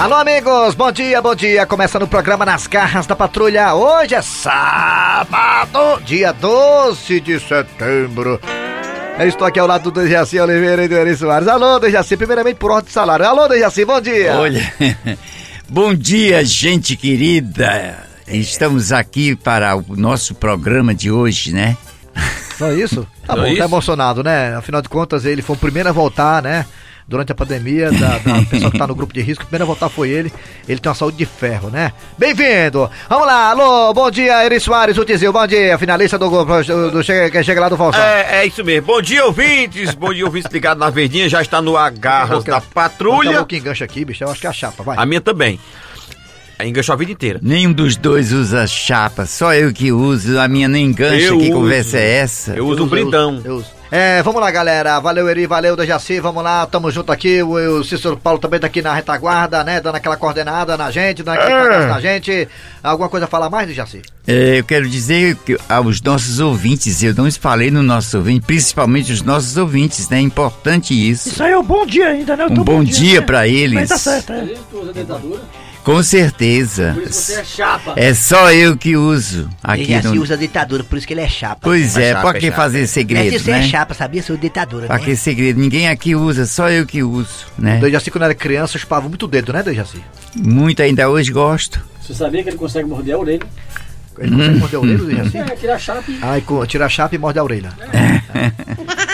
Alô, amigos, bom dia, bom dia. Começa no programa Nas Garras da Patrulha. Hoje é sábado, dia 12 de setembro. Eu estou aqui ao lado do Dejaci Oliveira e do Eri Soares. Alô, Dejaci, primeiramente por ordem de salário. Alô, Dejaci, bom dia. Olha, bom dia, gente querida. Estamos aqui para o nosso programa de hoje, né? Só isso? Tá Só bom, isso? tá emocionado, né? Afinal de contas, ele foi o primeiro a voltar, né? Durante a pandemia, da, da pessoa que tá no grupo de risco, o primeiro a voltar foi ele. Ele tem uma saúde de ferro, né? Bem-vindo! Vamos lá, alô, bom dia, Eri Soares, o Tizil, bom dia, finalista do, do, do chega, que chega lá do Faustão. É, é isso mesmo. Bom dia, ouvintes. Bom dia, ouvintes ligados na Verdinha. Já está no Agarras da Patrulha. que engancha aqui, bicho, eu acho que é a chapa, vai. A minha também. Enganchou a vida inteira. Nenhum dos dois usa chapa, só eu que uso. A minha não engancha. Eu que uso. conversa é essa? Eu uso um brindão. Eu uso. É, vamos lá, galera. Valeu, Eri, valeu, Dejaci. Vamos lá, tamo junto aqui. O, o Cícero Paulo também tá aqui na retaguarda, né? Dando aquela coordenada na gente, dando aquele cagaço na gente. Alguma coisa a falar mais, Dejaci? É, eu quero dizer que aos nossos ouvintes, eu não falei no nosso ouvinte, principalmente os nossos ouvintes, né? É importante isso. Isso aí é um bom dia ainda, né? Eu Um tô bom dia né? pra eles. Mas tá certo, é. Com certeza. chapa. É só eu que uso aqui Ele já se no... usa ditadura, por isso que ele é chapa. Pois É é, chapa, pra é que fazer é que segredo, você é né? chapa, sabia? Sou ditadura, Pra né? que segredo? Ninguém aqui usa, só eu que uso, né? Dejaci, quando era criança, chupava muito o dedo, né, Dejaci? Muito ainda hoje gosto. Você sabia que ele consegue morder a orelha? Ele consegue morder a orelha, Dejaci? É, tirar a chapa e... Ai, co- tira a chapa e morde a orelha. É,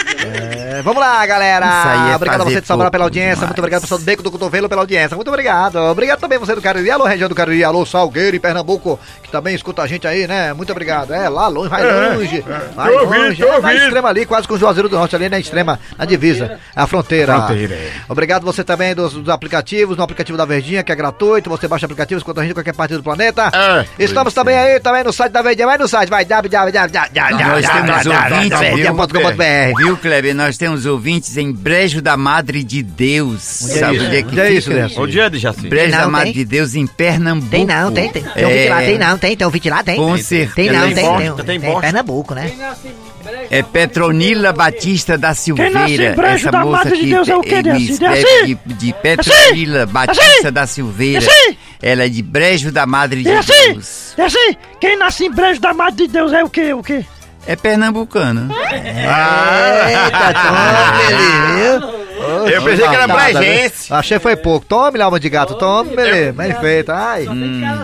vamos lá, galera. Isso aí é obrigado a você de Sobral pela audiência. demais. Muito obrigado, pessoal do Beco do Cotovelo, pela audiência. Muito obrigado. Obrigado também você do Cariri. Alô, região do Cariri. Alô, Salgueiro e Pernambuco, que também escuta a gente aí, né? Muito obrigado. É, lá longe, vai longe. Vai tô ouvindo, longe. tô É, na ouvindo. extrema ali, quase com o Juazeiro do Norte, ali na extrema, na divisa. A fronteira. Fronteira, é. Obrigado você também dos, dos aplicativos, no aplicativo da Verdinha, que é gratuito. Você baixa o aplicativo, escuta a gente em qualquer parte do planeta. É. Estamos também aí, também no site da Verdinha. Vai no site, vai, Nós temos ouvintes, www.verdinha.com.br. viu, Kleber? Nós temos ouvintes em Brejo da Madre de Deus. Sabe onde é que Onde é fica? isso, Dejaci? Bom dia, Dejaci. Brejo Tem da não, Madre tem? de Deus em Pernambuco. Tem não, tem, tem. Tem É, vídeo lá, tem não, tem, tem vídeo lá, tem. Com certeza. Tem não, Tem tem, bosta, tem. tem Tem, bosta. Pernambuco, né? É Petronila Batista da Silveira. nasce em Brejo Essa da moça Madre de que Deus é o te- quê, me Dejaci? escreve Dejaci? De, de Petronila Batista da Silveira. Dejaci? Ela é de Brejo da Madre de assim, Deus. assim, quem nasce em brejo da Madre de Deus é o quê, o quê? É pernambucano. Eita, tome ele, viu? Eu pensei que era Nada, brejense. viu? Achei que foi pouco. Tome lá, alma de gato. Tome, ele. Bem feito. Ai.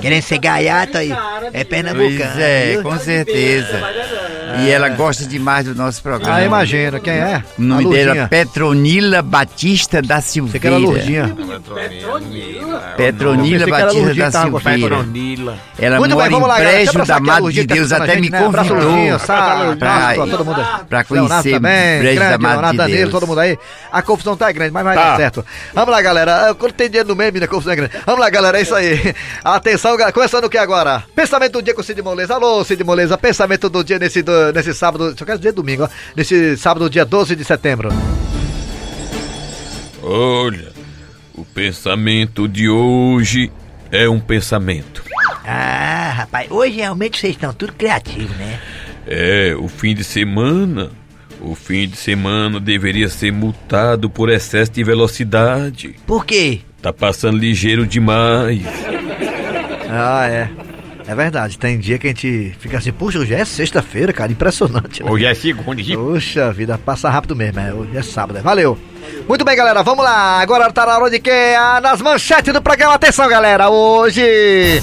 Querendo ser gaiato aí. É pernambucano. Pois é, com certeza. E ela gosta demais do nosso programa. Ah, imagina. Quem é? O nome dela é Petronila Batista da Você que Silveira. era Lurdinha. Petronila era Batista da Silveira. Petronila. Ela Muito mora bem, vamos lá, em Brejo da aqui a Madre Lurdinha de tá Deus, até me gente, convidou pra, pra conhecer Brejo da Leonardo de Deus. todo mundo aí. A confusão tá grande, mas vai Tá. dar certo. Vamos lá, galera. Ah, Quando tem dinheiro no meme, a confusão é grande. Vamos lá, galera, é isso aí. Atenção, galera. Começando o que agora? Pensamento do dia com o Cid Moleza. Alô, Cid Moleza. Pensamento do dia nesse, do- nesse sábado. Só quero dizer domingo, ó. Nesse sábado, dia 12 de setembro. Olha, o pensamento de hoje é um pensamento. Ah, rapaz, hoje realmente vocês estão tudo criativos, né? É, o fim de semana. O fim de semana deveria ser multado por excesso de velocidade. Por quê? Tá passando ligeiro demais. Ah, é. É verdade. Tem dia que a gente fica assim, puxa, hoje é sexta-feira, cara. Impressionante. né? Hoje é segunda. gente. Puxa vida, passa rápido mesmo, é. Hoje é sábado, é. Valeu. Muito bem, galera, vamos lá. Agora tá na hora de quê? Ah, nas manchetes do programa. Atenção, galera. Hoje.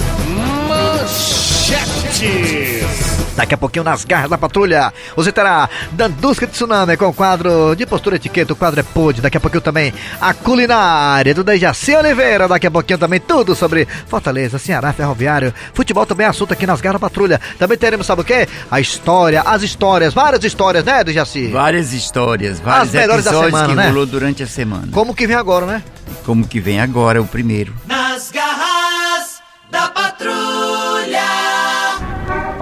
Daqui a pouquinho nas garras da patrulha, você terá Dandusca de Tsunami com o quadro de postura e etiqueta, o quadro é pod. Daqui a pouquinho também a culinária do Dejaci Oliveira. Daqui a pouquinho também tudo sobre Fortaleza, Ceará, Ferroviário, futebol também é assunto aqui nas garras da patrulha. Também teremos, sabe o quê? A história, as histórias, várias histórias, né, Dejaci? Várias histórias, vários melhores da semana, que né? rolou durante a semana. Como que vem agora, né? Como que vem agora o primeiro.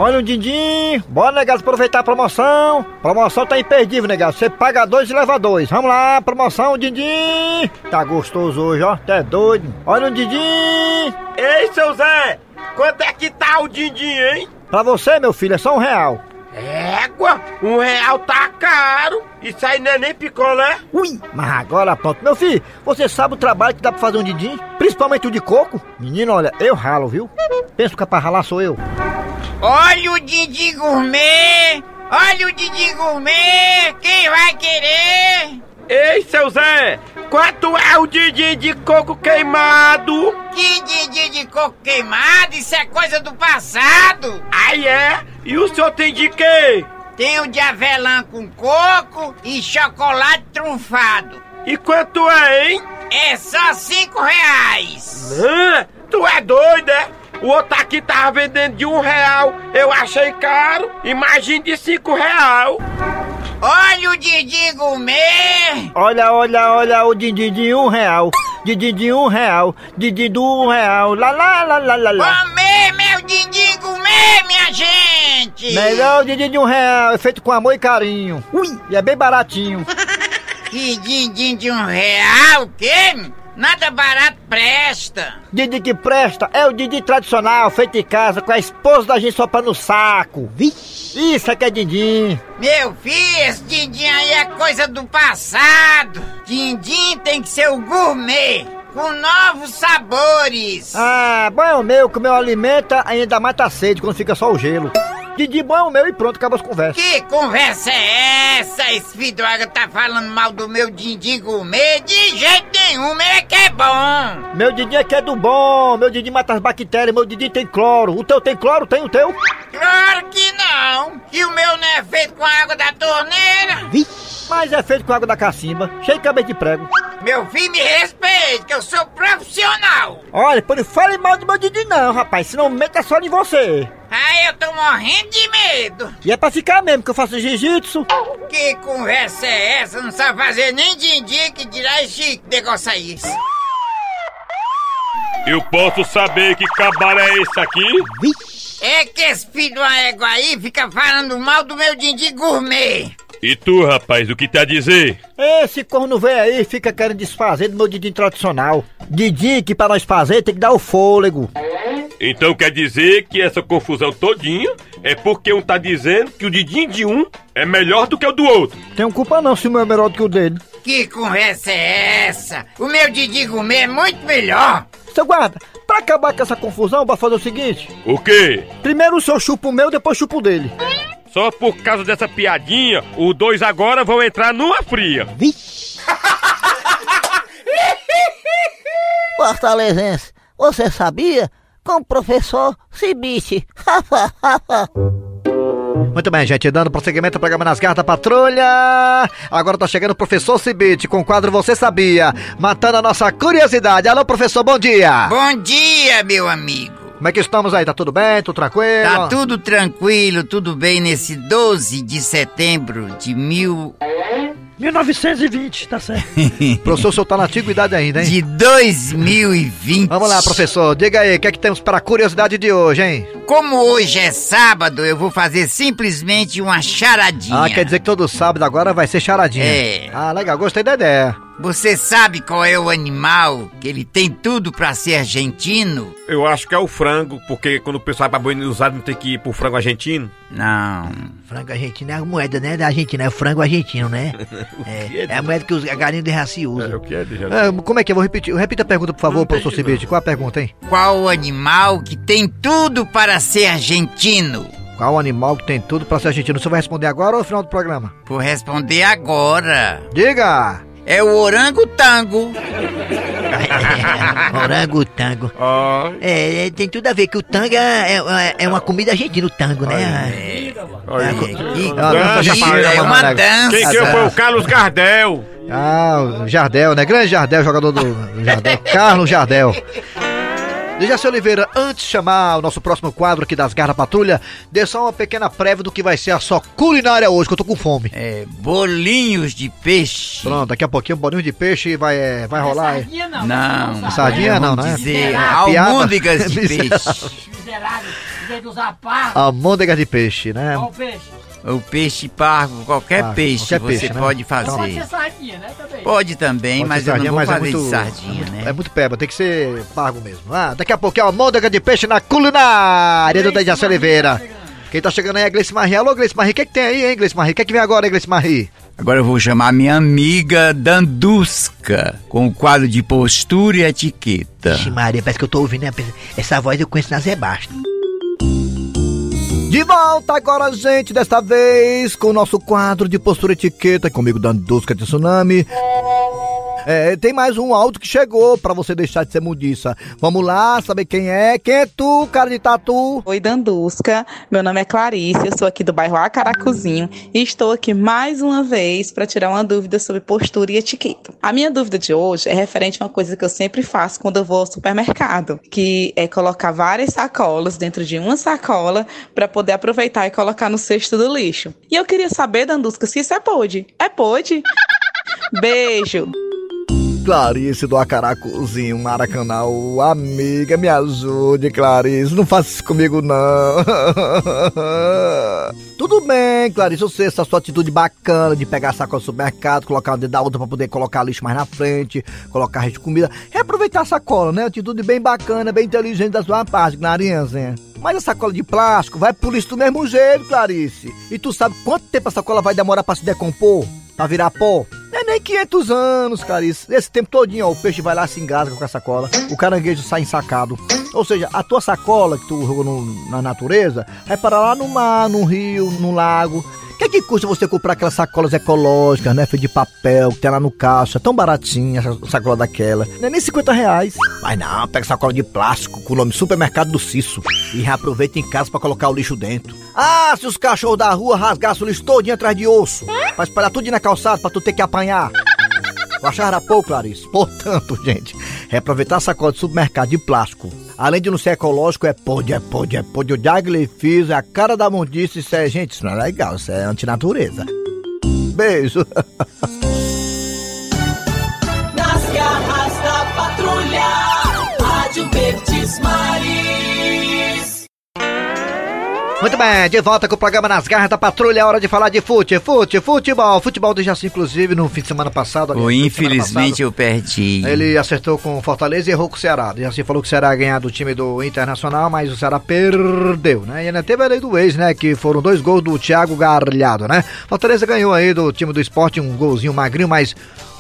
Olha o din-din, bora, negado, aproveitar a promoção. Promoção tá imperdível, negado. Você paga dois e leva dois. Vamos lá, promoção, din-din. Tá gostoso hoje, ó. Tá doido. Olha o din-din. Ei, seu Zé! Quanto é que tá o din-din, hein? Pra você, meu filho, é só um real. Égua, um real tá caro. Isso aí não é nem picolé. Ui, mas agora pronto. Meu filho, você sabe o trabalho que dá pra fazer um didim? Principalmente o de coco? Menino, olha, eu ralo, viu? Pensa que é pra ralar sou eu. Olha o Didi Gourmet! Olha o Didi Gourmet! Quem vai querer? Ei, seu Zé, quanto é o Didi de coco queimado? Que Didi de coco queimado? Isso é coisa do passado! Aí é? E o senhor tem de quê? Tem o de avelã com coco e chocolate trunfado. E quanto é, hein? É só cinco reais. Hã? Tu é doido, é? O outro aqui tava vendendo de um real. Eu achei caro. Imagine de cinco real. Olha o Didi Gourmet! Olha, olha, olha o Didi de um real. Didi de um real. Didi do um real. Lá, lá, lá, lá, lá, lá. Comer meu Didi Gourmet, minha gente! Melhor o Didi de um real. É feito com amor e carinho. Ui, e é bem baratinho. Que Didi de um real, o quê? Nada barato presta. Didi que presta é o Didi tradicional, feito em casa, com a esposa da gente sopando no saco. Vixe, isso é que é Didi. Meu filho, esse Dindim aí é coisa do passado. Dindim tem que ser o gourmet, com novos sabores. Ah, bom é o meu, que o meu alimenta ainda mata a sede quando fica só o gelo. Didi bom é o meu e pronto, acaba as conversas. Que conversa é essa? Esse tá falando mal do meu Dindim gourmet? De jeito nenhum, meu é que é bom. Meu Didi é que é do bom, meu Didi mata as bactérias, meu Didi tem cloro. O teu tem cloro? Tem o teu? Claro que não. Que o meu não é feito com água da torneira. Mas é feito com água da cacimba, cheio de cabeça de prego. Meu filho, me respeite, que eu sou profissional. Olha, não fale mal do meu Didi não, rapaz, senão meta só em você. Ai, eu tô morrendo de medo. E é pra ficar mesmo, que eu faço jiu-jitsu. Que conversa é essa? Não sabe fazer nem din-din, que dirá esse negócio aí. Eu posso saber que cabara é esse aqui? É que esse filho de uma égua aí fica falando mal do meu din-din gourmet. E tu, rapaz, o que tá a dizer? Esse corno velho aí fica querendo desfazer do meu Didi tradicional. Didi que pra nós fazer tem que dar o fôlego. Então quer dizer que essa confusão todinha é porque um tá dizendo que o Didim de um é melhor do que o do outro. Tenho culpa não se o meu é melhor do que o dele. Que conversa é essa? O meu din-din gourmet é muito melhor. Seu guarda, pra acabar com essa confusão, bora fazer o seguinte. O quê? Primeiro o senhor chupa o meu, depois chupa o dele. Só por causa dessa piadinha, os dois agora vão entrar numa fria. Fortalezense, você sabia? Com o professor Cibite. Muito bem, gente, dando prosseguimento ao programa Nas Garras da Patrulha. Agora tá chegando o professor Cibite com o quadro Você Sabia, matando a nossa curiosidade. Alô, professor, bom dia. Bom dia, meu amigo. Como é que estamos aí? Tá tudo bem? Tudo tranquilo? Tá tudo tranquilo, tudo bem nesse 12 de setembro de mil... 1920, tá certo. Professor, o senhor tá na antiguidade ainda, hein? de 2020. Vamos lá, professor. Diga aí, o que é que temos para a curiosidade de hoje, hein? Como hoje é sábado, eu vou fazer simplesmente uma charadinha. Ah, quer dizer que todo sábado agora vai ser charadinha. É. Ah, legal, gostei da ideia. Você sabe qual é o animal que ele tem tudo pra ser argentino? Eu acho que é o frango, porque quando o pessoal vai pra Buenos Aires não tem que ir pro frango argentino. Não. Frango argentino é a moeda, né? Da Argentina, é o frango argentino, né? É, é a moeda que os, a galinha de raci usa. o que é, deixa Ah, como é que é? Vou repetir. Repita a pergunta, por favor, professor Cibite. Qual a pergunta, hein? Qual o animal que tem tudo para ser argentino? Qual animal que tem tudo para ser argentino? Você vai responder agora ou no final do programa? Vou responder agora. Diga! É o orangotango. Orangotango. Ó, É, é, tem tudo a ver que o tango é, é, é uma comida argentina, o tango, né? chapéu, é uma dança. Quem que foi o Carlos Gardel? Ah, o Jardel, né? Grande Jardel, jogador do do Jardel. Carlos Jardel. Dejaci Oliveira, antes de chamar o nosso próximo quadro aqui das Garras da Patrulha, dê só uma pequena prévia do que vai ser a sua culinária hoje, que eu tô com fome. É, bolinhos de peixe. Pronto, daqui a pouquinho bolinho de peixe vai, é, vai rolar. aí. Não. Sardinha é, não, né? dizer, almôndegas de peixe. Miserável, vez de usar parro, Almôndegas de peixe, né? o peixe. O peixe pargo, qualquer Pargo, peixe qualquer você peixe, né? pode Então, fazer. sardinha, né, também. Pode também, Pode mas ser eu não vou mas é fazer muito- de sardinha, né? É muito peba, tem que ser pargo mesmo. Ah, daqui a pouquinho, almôndega de peixe na culinária do Dejaci Oliveira. Quem tá chegando aí é Gleice Marie. Alô, Gleice Marie, o que, que tem aí, hein, Gleice Marie? O que, que vem agora, hein, Gleice Marie? Agora eu vou chamar minha amiga Dandusca, com o quadro de postura e etiqueta. Ixi, Maria, parece que eu tô ouvindo essa voz eu conheço na Zé Basta. De volta agora, gente, desta vez com o nosso quadro de postura etiqueta, comigo Dandusca de Tsunami. É, tem mais um áudio que chegou pra você deixar de ser mudiça. Vamos lá, saber quem é. Quem é tu, cara de tatu? Oi, Dandusca. Meu nome é Clarice, eu sou aqui do bairro Acaracuzinho e estou aqui mais uma vez para tirar uma dúvida sobre postura e etiqueta. A minha dúvida de hoje é referente a uma coisa que eu sempre faço quando eu vou ao supermercado, que é colocar várias sacolas dentro de uma sacola para poder aproveitar e colocar no cesto do lixo. E eu queria saber, Dandusca, se isso é pode. É pode? Beijo! Clarice do Acaracuzinho, Maracanã, amiga, me ajude, Clarice, não faça isso comigo não. Tudo bem, Clarice, eu sei essa sua atitude bacana de pegar sacola do supermercado, colocar dentro da outra pra poder colocar lixo mais na frente, colocar resto de comida, reaproveitar a sacola, né? Atitude bem bacana, bem inteligente da sua parte, Clarice. Mas a sacola de plástico vai por isso do mesmo jeito, Clarice. E tu sabe quanto tempo a sacola vai demorar pra se decompor? Pra virar pó? Nem 500 anos, Clarice. Esse tempo todinho, ó, o peixe vai lá, se engasga com a sacola, o caranguejo sai ensacado. Ou seja, a tua sacola que tu jogou no- na natureza vai parar lá no mar, no rio, no lago. É que custa você comprar aquelas sacolas ecológicas, né? Feitas de papel, que tem lá no caixa, tão baratinha essa sacola daquela. Não é nem 50 reais. Mas não, pega sacola de plástico com o nome Supermercado do Cisso e reaproveita em casa pra colocar o lixo dentro. Ah, se os cachorros da rua rasgassem o lixo todinho atrás de osso, pra espalhar tudo na calçada pra tu ter que apanhar. Eu achava pouco, Clarice. Portanto, gente, reaproveitar a sacola de supermercado de plástico. Além de não ser ecológico, é pode, é pode, é pode. O é a cara da mundice. Isso é, gente, isso não é legal, isso é antinatureza. Beijo. Muito bem, de volta com o programa Nas Garras da Patrulha, é hora de falar de fute, fute, futebol. Futebol do Jaci, inclusive, no fim de semana passado. infelizmente eu perdi. Ele acertou com o Fortaleza e errou com o Ceará. O Jaci falou que o Ceará ia ganhar do time do Internacional, mas o Ceará perdeu, né? E ainda teve a lei do ex, né? Que foram dois gols do Thiago Garlhado, né? Fortaleza ganhou aí do time do esporte um golzinho magrinho, mas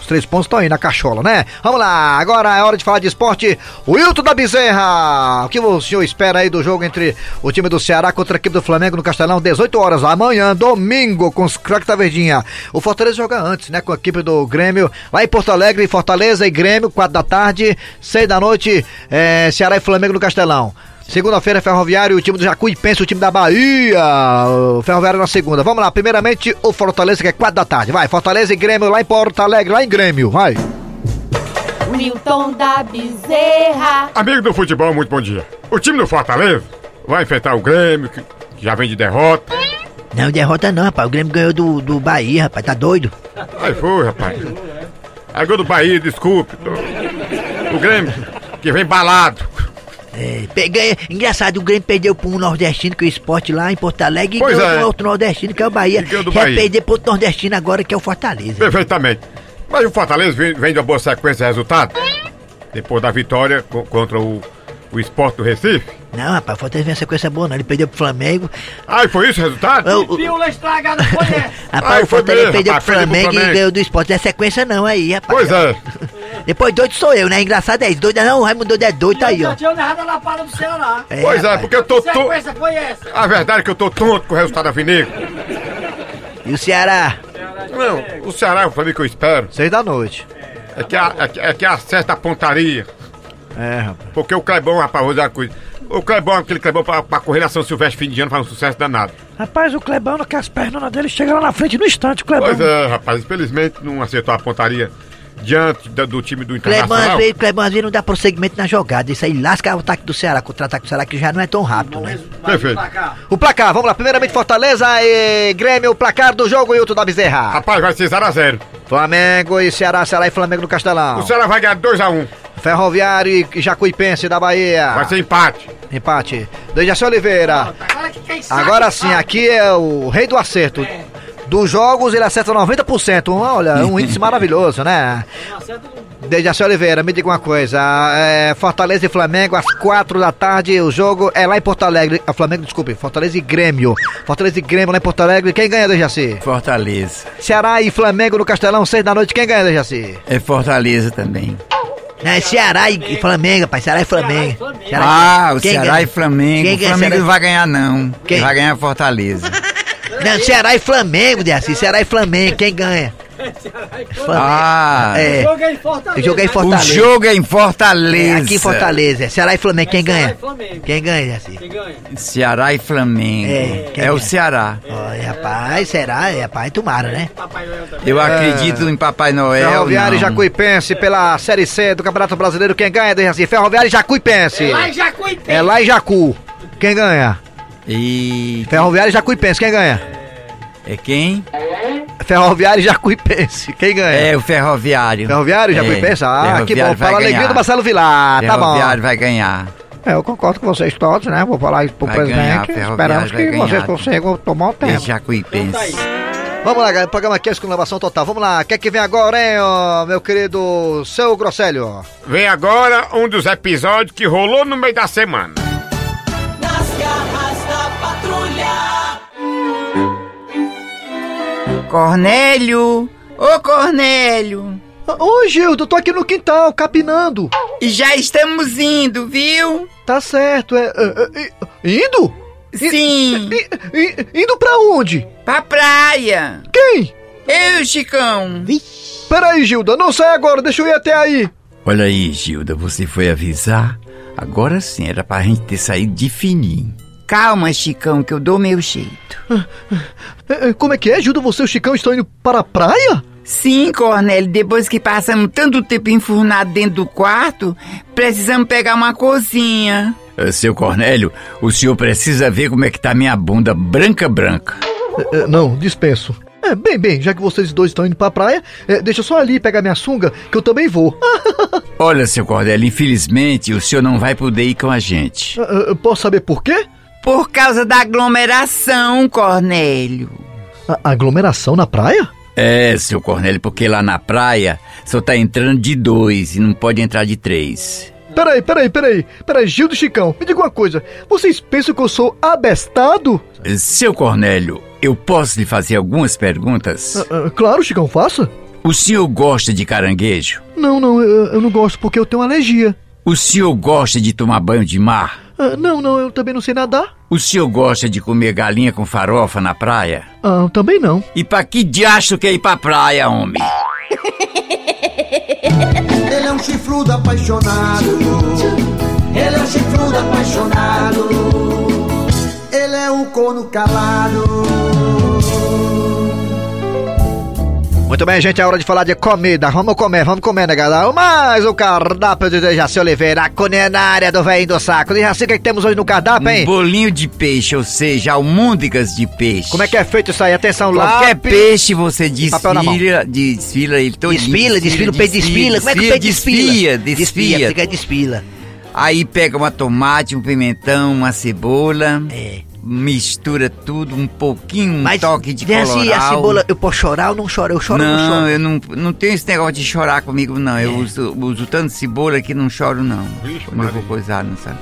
três pontos estão aí na cachola, né? Vamos lá, agora é hora de falar de esporte. Wilton da Bezerra, o que o senhor espera aí do jogo entre o time do Ceará contra a equipe do Flamengo no Castelão, 18 horas, amanhã, domingo, com os craques da Verdinha. O Fortaleza joga antes, né, com a equipe do Grêmio, lá em Porto Alegre, Fortaleza e Grêmio, 4 da tarde, 6 da noite, é, Ceará e Flamengo no Castelão. Segunda-feira, Ferroviário, o time do Jacuipense, o time da Bahia. O Ferroviário na segunda. Vamos lá, primeiramente o Fortaleza, que é 4 da tarde. Vai, Fortaleza e Grêmio lá em Porto Alegre, lá em Grêmio, vai. Wilton da Bezerra. Amigo do futebol, muito bom dia. O time do Fortaleza vai enfrentar o Grêmio, que que já vem de derrota. Não, derrota não, rapaz. O Grêmio ganhou do, do Bahia, rapaz. Tá doido? Aí foi, rapaz. Aí gol do Bahia, desculpe. O Grêmio, que vem balado. É, peguei, engraçado, o Grêmio perdeu pro um nordestino, que é o esporte lá em Porto Alegre, e Pois ganhou é. pro outro nordestino, que é o Bahia. E ganhou do Quer Bahia. perder pro outro nordestino agora, que é o Fortaleza. Perfeitamente. Mas o Fortaleza vem, vem de uma boa sequência de resultados. Depois da vitória co- contra o, o Sport do Recife. Não, rapaz, o Fortaleza vem uma sequência boa, não. Ele perdeu pro Flamengo. Ah, e foi isso o resultado? O- o- estragada foi essa. Rapaz, Ai, o foi Fortaleza mesmo, perdeu rapaz, pro perdeu pro Flamengo, e Flamengo. ganhou do esporte. Não é sequência não aí, rapaz. Pois é. Depois doido sou eu, né? Engraçado é isso. Doido não, o Raimundo doido é doido, tá aí, ó. tinha errado na parada do Ceará. É, Pois é, rapaz. porque eu tô tonto. sequência foi essa? A verdade é que eu tô tonto com o resultado da Vinegra. E o Ceará? Não, o Ceará, o Flamengo que eu espero, 6 da noite. é que, a, é que, é que acerta a pontaria. É, rapaz. Porque o Clebão, rapaz, vou dizer uma coisa. O Clebão, aquele Clebão pra, pra correr na São Silvestre fim de ano, faz um sucesso danado. Rapaz, o Clebão, que as pernas dele chegam lá na frente no instante, o Clebão. Pois é, rapaz, infelizmente não acertou a pontaria diante da- do time do Internacional. às vezes não dá prosseguimento na jogada. Isso aí lasca o ataque do Ceará, contra-ataque do Ceará, que já não é tão rápido, né? Perfeito. O placar, vamos lá. Primeiramente, Fortaleza e Grêmio. O placar do jogo, Wilton da Bezerra. Rapaz, vai ser 0x0. Flamengo e Ceará, Ceará e Flamengo no Castelão. O Ceará vai ganhar 2x1. Ferroviário e Jacuipense da Bahia. Vai ser empate. Empate. Dejaci Oliveira. Agora sim, aqui é o rei do acerto. Dos jogos ele acerta 90%. Um, olha, um índice maravilhoso, né? Dejaci Oliveira, me diga uma coisa. é, Fortaleza e Flamengo, às quatro da tarde, o jogo é lá em Porto Alegre. A Flamengo, desculpe, Fortaleza e Grêmio. Fortaleza e Grêmio lá em Porto Alegre. Quem ganha, Dejaci? Fortaleza. Ceará e Flamengo no Castelão, seis da noite. Quem ganha, Dejaci? É Fortaleza também. Não, é Ceará e Flamengo, rapaz. Ceará e Flamengo. Ceará e Ah, Flamengo. o Quem Ceará ganha? e Flamengo. Quem O Flamengo não vai ganhar, não. Quem? Vai ganhar Fortaleza. Não, Ceará e Flamengo, Dejaci. Ceará e Flamengo. Quem ganha? Ah, É. Jogo é em Fortaleza. O jogo é em o Fortaleza. jogo é em É, Fortaleza. aqui em Fortaleza. é Ceará e Flamengo. Quem ganha? Flamengo. Quem ganha, Dejaci? Quem ganha? Ceará e Flamengo. É, É, o? Ceará. Olha, rapaz, será? É, rapaz, tomara, né? Papai Noel também. Eu acredito em Papai Noel. Ferroviário e. Jacuipense pela Série C do Campeonato Brasileiro. Quem ganha, Dejaci? Ferroviário e Jacuipense. Lá em Jacuipense. É lá em Jacu. Quem ganha? E Ferroviário e Jacuipense. Quem ganha? é quem? Ferroviário e Jacuipense. Quem ganha? É o Ferroviário. Ferroviário e É, Jacuipense? Ah, que bom. Ferroviário vai Para a alegria ganhar. do Marcelo Vilar. Tá bom. Ferroviário vai ganhar. É, eu concordo com vocês todos, né? Vou falar isso pro Vai ganhar, presidente. Ferroviário Esperamos que ganhar. vocês consigam tomar o É tempo. Jacuipense. Vamos lá, galera. O programa aqui é exclamação total. Vamos lá. O que é que vem agora, hein, ó, meu querido seu Grosselho? Vem agora um dos episódios que rolou no meio da semana. Cornélio! Ô Cornélio! Ô, Gildo, eu tô aqui no quintal, capinando. Já estamos indo, viu? Tá certo, é. é, é, indo? Sim! I- i- indo pra onde? Pra praia! Quem? Eu, Chicão! Peraí, Gilda, não sai agora, deixa eu ir até aí. Olha aí, Gilda, você foi avisar? Agora sim, era pra gente ter saído de fininho. Calma, Chicão, que eu dou meu jeito. É, é, Como é que é, Gilda? Você e o Chicão estão indo para a praia? Sim, Cornélio, depois que passamos tanto tempo enfurnado dentro do quarto, precisamos pegar uma cozinha. Seu Cornélio, o senhor precisa ver como é que tá minha bunda branca branca. É, não, dispenso. É, bem, bem, já que vocês dois estão indo pra praia, é, deixa só ali pegar minha sunga, que eu também vou. Olha, seu Cornélio, infelizmente o senhor não vai poder ir com a gente. Ah, ah, posso saber por quê? Por causa da aglomeração, Cornélio. A aglomeração na praia? É, seu Cornélio, porque lá na praia só tá entrando de dois e não pode entrar de três. Peraí, peraí, peraí. Peraí, Gildo e Chicão, me diga uma coisa. Vocês pensam que eu sou abestado? Seu Cornélio, eu posso lhe fazer algumas perguntas? Ah, ah, claro, Chicão, faça. O senhor gosta de caranguejo? Não, não, eu, eu não gosto porque eu tenho alergia. O senhor gosta de tomar banho de mar? Ah, não, não, eu também não sei nadar. O senhor gosta de comer galinha com farofa na praia? Ah, também não. E pra que diacho quer ir pra praia, homem? Ele é um chifrudo apaixonado. Ele é um chifrudo apaixonado. Ele é um corno calado. Muito bem, gente, é hora de falar de comida. Vamos comer, vamos comer, né, galera? Mais o cardápio de Dejaci Oliveira, a culinária do velho do saco. Dejaci, o que, é que temos hoje no cardápio, Um hein? bolinho de peixe, ou seja, almôndegas de peixe. Como é que é feito isso aí? Atenção, Qualquer lápis. peixe você desfila, desfila ele todo. Desfila, desfila, o peito desfila. Como é que o peito desfila? Desfia, Desfia, fica desfila. Aí pega uma tomate, um pimentão, uma cebola. Mistura tudo, um pouquinho, um Mas toque de assim, coloral. a cebola, eu posso chorar ou não choro? Eu choro ou não Não, choro? eu não, não tenho esse negócio de chorar comigo, não. É. Eu uso, uso tanto cebola que não choro, não. Quando eu vou coisar, não sabe?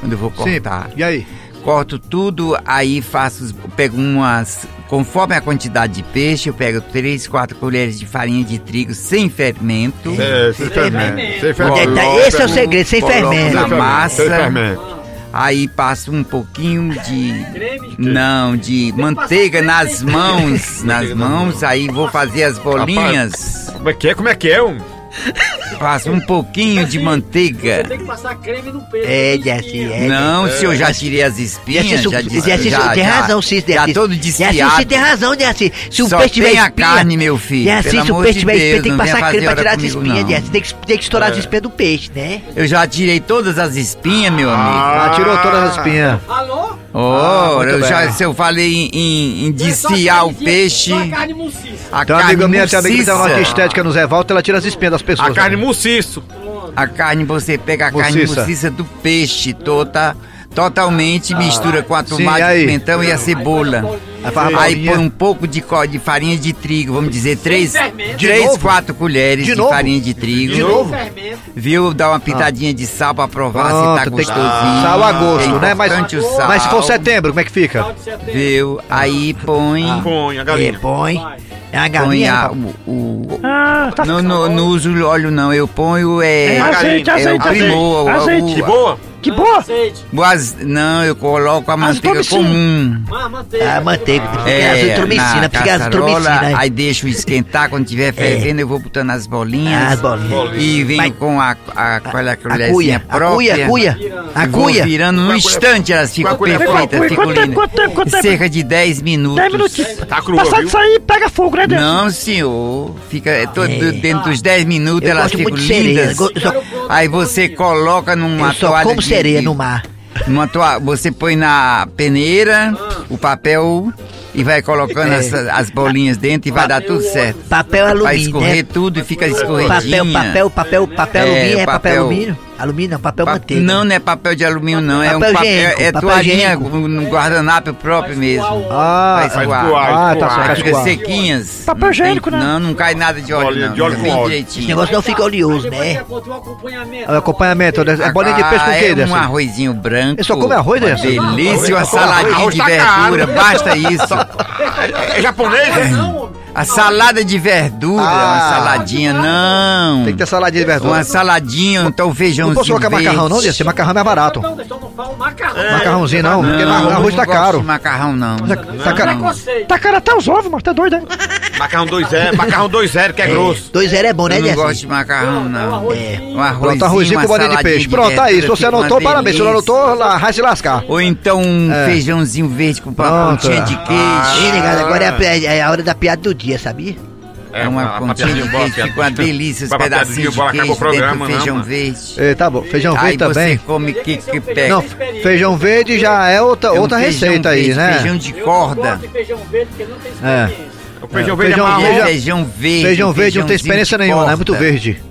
Quando eu vou Sim, cortar. e aí? Corto tudo, aí faço, pego umas, conforme a quantidade de peixe, eu pego 3, 4 colheres de farinha de trigo sem fermento. É, sem fermento. Sem fermento. Tá, Esse é o segredo, sem fermento. na massa. Sem fermento. Aí passo um pouquinho de. Não, de manteiga nas mãos. Nas mãos, aí vou fazer as bolinhas. Como é que é? Como é que é? Um? Passo um pouquinho de manteiga. Tem que passar creme no peito. É, Jaci, é. Não, se eu já tirei as espinhas, Jaci, já, disse- Jaci, já, tem já- razão, Já Jaci. todo Jaci, desfiado. você tem razão, Jaci. Se o peixe tiver tem a espinha... carne, meu filho. Jaci, se o peixe tiver espinha, tem que passar creme pra tirar as espinhas. Jaci. Tem que, tem que estourar as espinhas do peixe, né? Eu já tirei todas as espinhas, meu amigo. Ah, tirou todas as espinhas. Alô? Oh, muito eu já, bem. se eu falei em, em, em desfiar o peixe, Só carne muciça. a uma carne amiga minha, tem que tem uma estética no Zé Volta, ela tira as espinhas das pessoas. A carne né? muciço. a carne você pega a carne Muciça. do peixe toda, totalmente mistura com a tomate, o pimentão e a cebola. Aí põe um pouco de, de farinha de trigo, vamos dizer, três, três quatro colheres De de, farinha de trigo. De novo? Viu? Dá uma pitadinha de sal pra provar se Pronto, tá tem que- gostosinho. Sal a gosto, É né? Mas, importante o sal. mas se for setembro, como é que fica? Viu? Aí põe... Põe a É, galinha. põe. É galinha. a, rapaz. o, o- Ah, tá não, não, não uso óleo não, eu ponho é, É azeite, é azeite, o primor, o- azeite. o- De boa? Que boa! o az- não, eu coloco a manteiga Azitromicina. comum. Ah, manteiga. Fica É, azitromicina, na fica caçarola, azitromicina. aí. aí deixo esquentar, quando tiver fervendo eu vou botando as bolinhas. Ah, as bolinhas. E venho Mas- com a, a, A colherzinha cuia, a própria. a cuia, a cuia. virando num instante, elas ficam perfeitas, ficam Quanto tempo, lindas. Cerca de 10 minutos. 10 minutinhos. Tá crua, Passado viu? isso aí, pega fogo, Deus? Não, senhor. Fica é, todo, É. dentro dos 10 minutos Eu elas ficam lindas. Só- Aí você coloca numa Eu só toalha como de- sereia no mar. Numa toalha, você põe na peneira o papel e vai colocando É. as, as bolinhas dentro e vai dar tudo certo. Papel Vai alumínio, escorrer né? tudo e fica escorredinha. Papel, papel, papel, papel É, alumínio. É papel papel- alumínio? Alumínio não, papel Pa- manteiga. Não, não é papel de alumínio, não. é um Papel papel. higiênico, é papel toalhinha no guardanapo próprio mesmo. Ah, escoar. escoar, Ah, tá certo, Fica escoar. sequinhas. Papel Não tem- higiênico, né? Não, não cai nada de óleo, não. de óleo com óleo. Esse negócio não fica oleoso, né? É o acompanhamento, né? é bolinha de peixe com o Ah, quê, é Dessa? um arrozinho branco. Ele só come arroz, Dessa? delícia, uma saladinha de tá verdura, basta isso. É japonês? né? A salada de verdura, Ah. uma saladinha, não. Tem que ter saladinha de verdura. Uma saladinha, então um feijãozinho Não posso colocar macarrão não, verde. Desse? Macarrão é barato. Não, deixa eu não falar o macarrão. É. Macarrãozinho não, porque Não, arroz não tá gosto caro. de macarrão, não. Tá caro. Preconceito. Tá cara até os ovos, mas tá doido, né? Macarrão 2-0, macarrão 2-0, que é grosso. Dois zero é bom, né, Eu não gosto de macarrão, não. É. Um arrozinho, Pronto, arrozinho com bolinha de peixe. Pronto, tá aí. Se você anotou, parabéns. Se não anotou, lá, vai se lascar. Ou então um É. feijãozinho verde com uma pontinha de queijo. Ei, negado, agora é é a hora da piada do dia, sabia? É uma pontinha de queijo, fica uma delícia, os pedacinhos de queijo dentro do programa, feijão não, verde. É, tá bom. Feijão Aí verde também. você come que, que pega. Não, feijão verde já é outra, É um outra receita aí, verde, né? Feijão de corda. de feijão verde porque não tem É. experiência. O feijão É, verde é feijão marrom. verde- Feijão verde. Feijão verde não tem experiência nenhuma, é muito verde.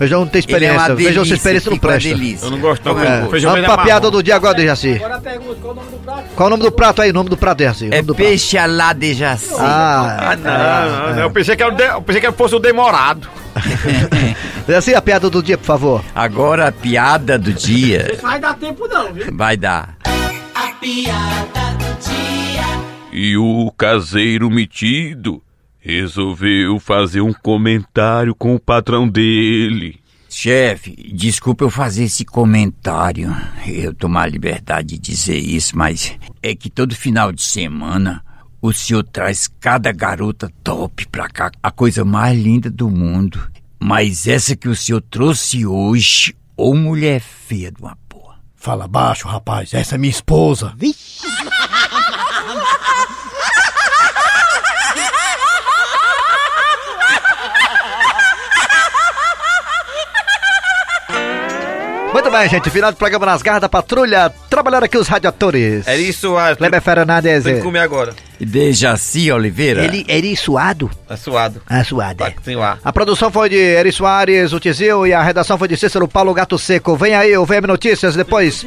Feijão não tem é experiência. Feijão sem delícia, experiência não presta. delícia. Eu não gosto não, É. feijão Vamos é pra piada do dia agora, Dejaci. Agora a pergunta, qual o nome do prato? Qual o nome do prato aí? O nome do prato, Dejaci. É prato. peixe alá de jaci. Ah, Ah, não, não, não, eu pensei que era eu pensei que fosse o demorado. Dejaci, a piada do dia, por favor. Agora a piada do dia Não vai dar tempo não, viu? vai dar. A piada do dia. E o caseiro metido resolveu fazer um comentário com o patrão dele. Chefe, desculpa eu fazer esse comentário. Eu tomar a liberdade de dizer isso, mas é que todo final de semana o senhor traz cada garota top pra cá, a coisa mais linda do mundo. Mas essa que o senhor trouxe hoje, ô mulher feia de uma porra. Fala baixo, rapaz. Essa é minha esposa. Muito bem, gente. Final do programa nas garras da patrulha. Trabalhando aqui os radiadores. Era isso, a... Kleber Fernandes. Tem que comer agora. Dejaci Oliveira. Ele, ele suado? Tá suado. Ah, suado, é. Sem ar. A produção foi de Eri Soares, o Tizil, e a redação foi de Cícero Paulo Gato Seco. Vem aí o VM Notícias depois.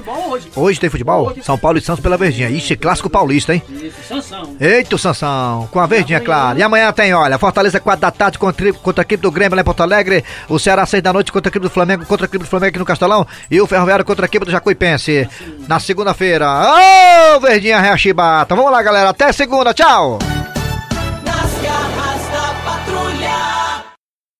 Hoje tem futebol? São Paulo e Santos pela Verdinha. Ixi, clássico paulista, hein? Isso, Sansão. Eita, o Sansão, com a Verdinha, claro. E amanhã tem, olha, Fortaleza 4 da tarde contra, contra a equipe do Grêmio lá em Porto Alegre. O Ceará 6 da noite contra a equipe do Flamengo, contra a equipe do Flamengo aqui no Castelão. E o Ferroviário contra a equipe do Jacuipense. Na segunda-feira. Ô, Verdinha Reachibata. Vamos lá, galera. Até segunda. Tchau!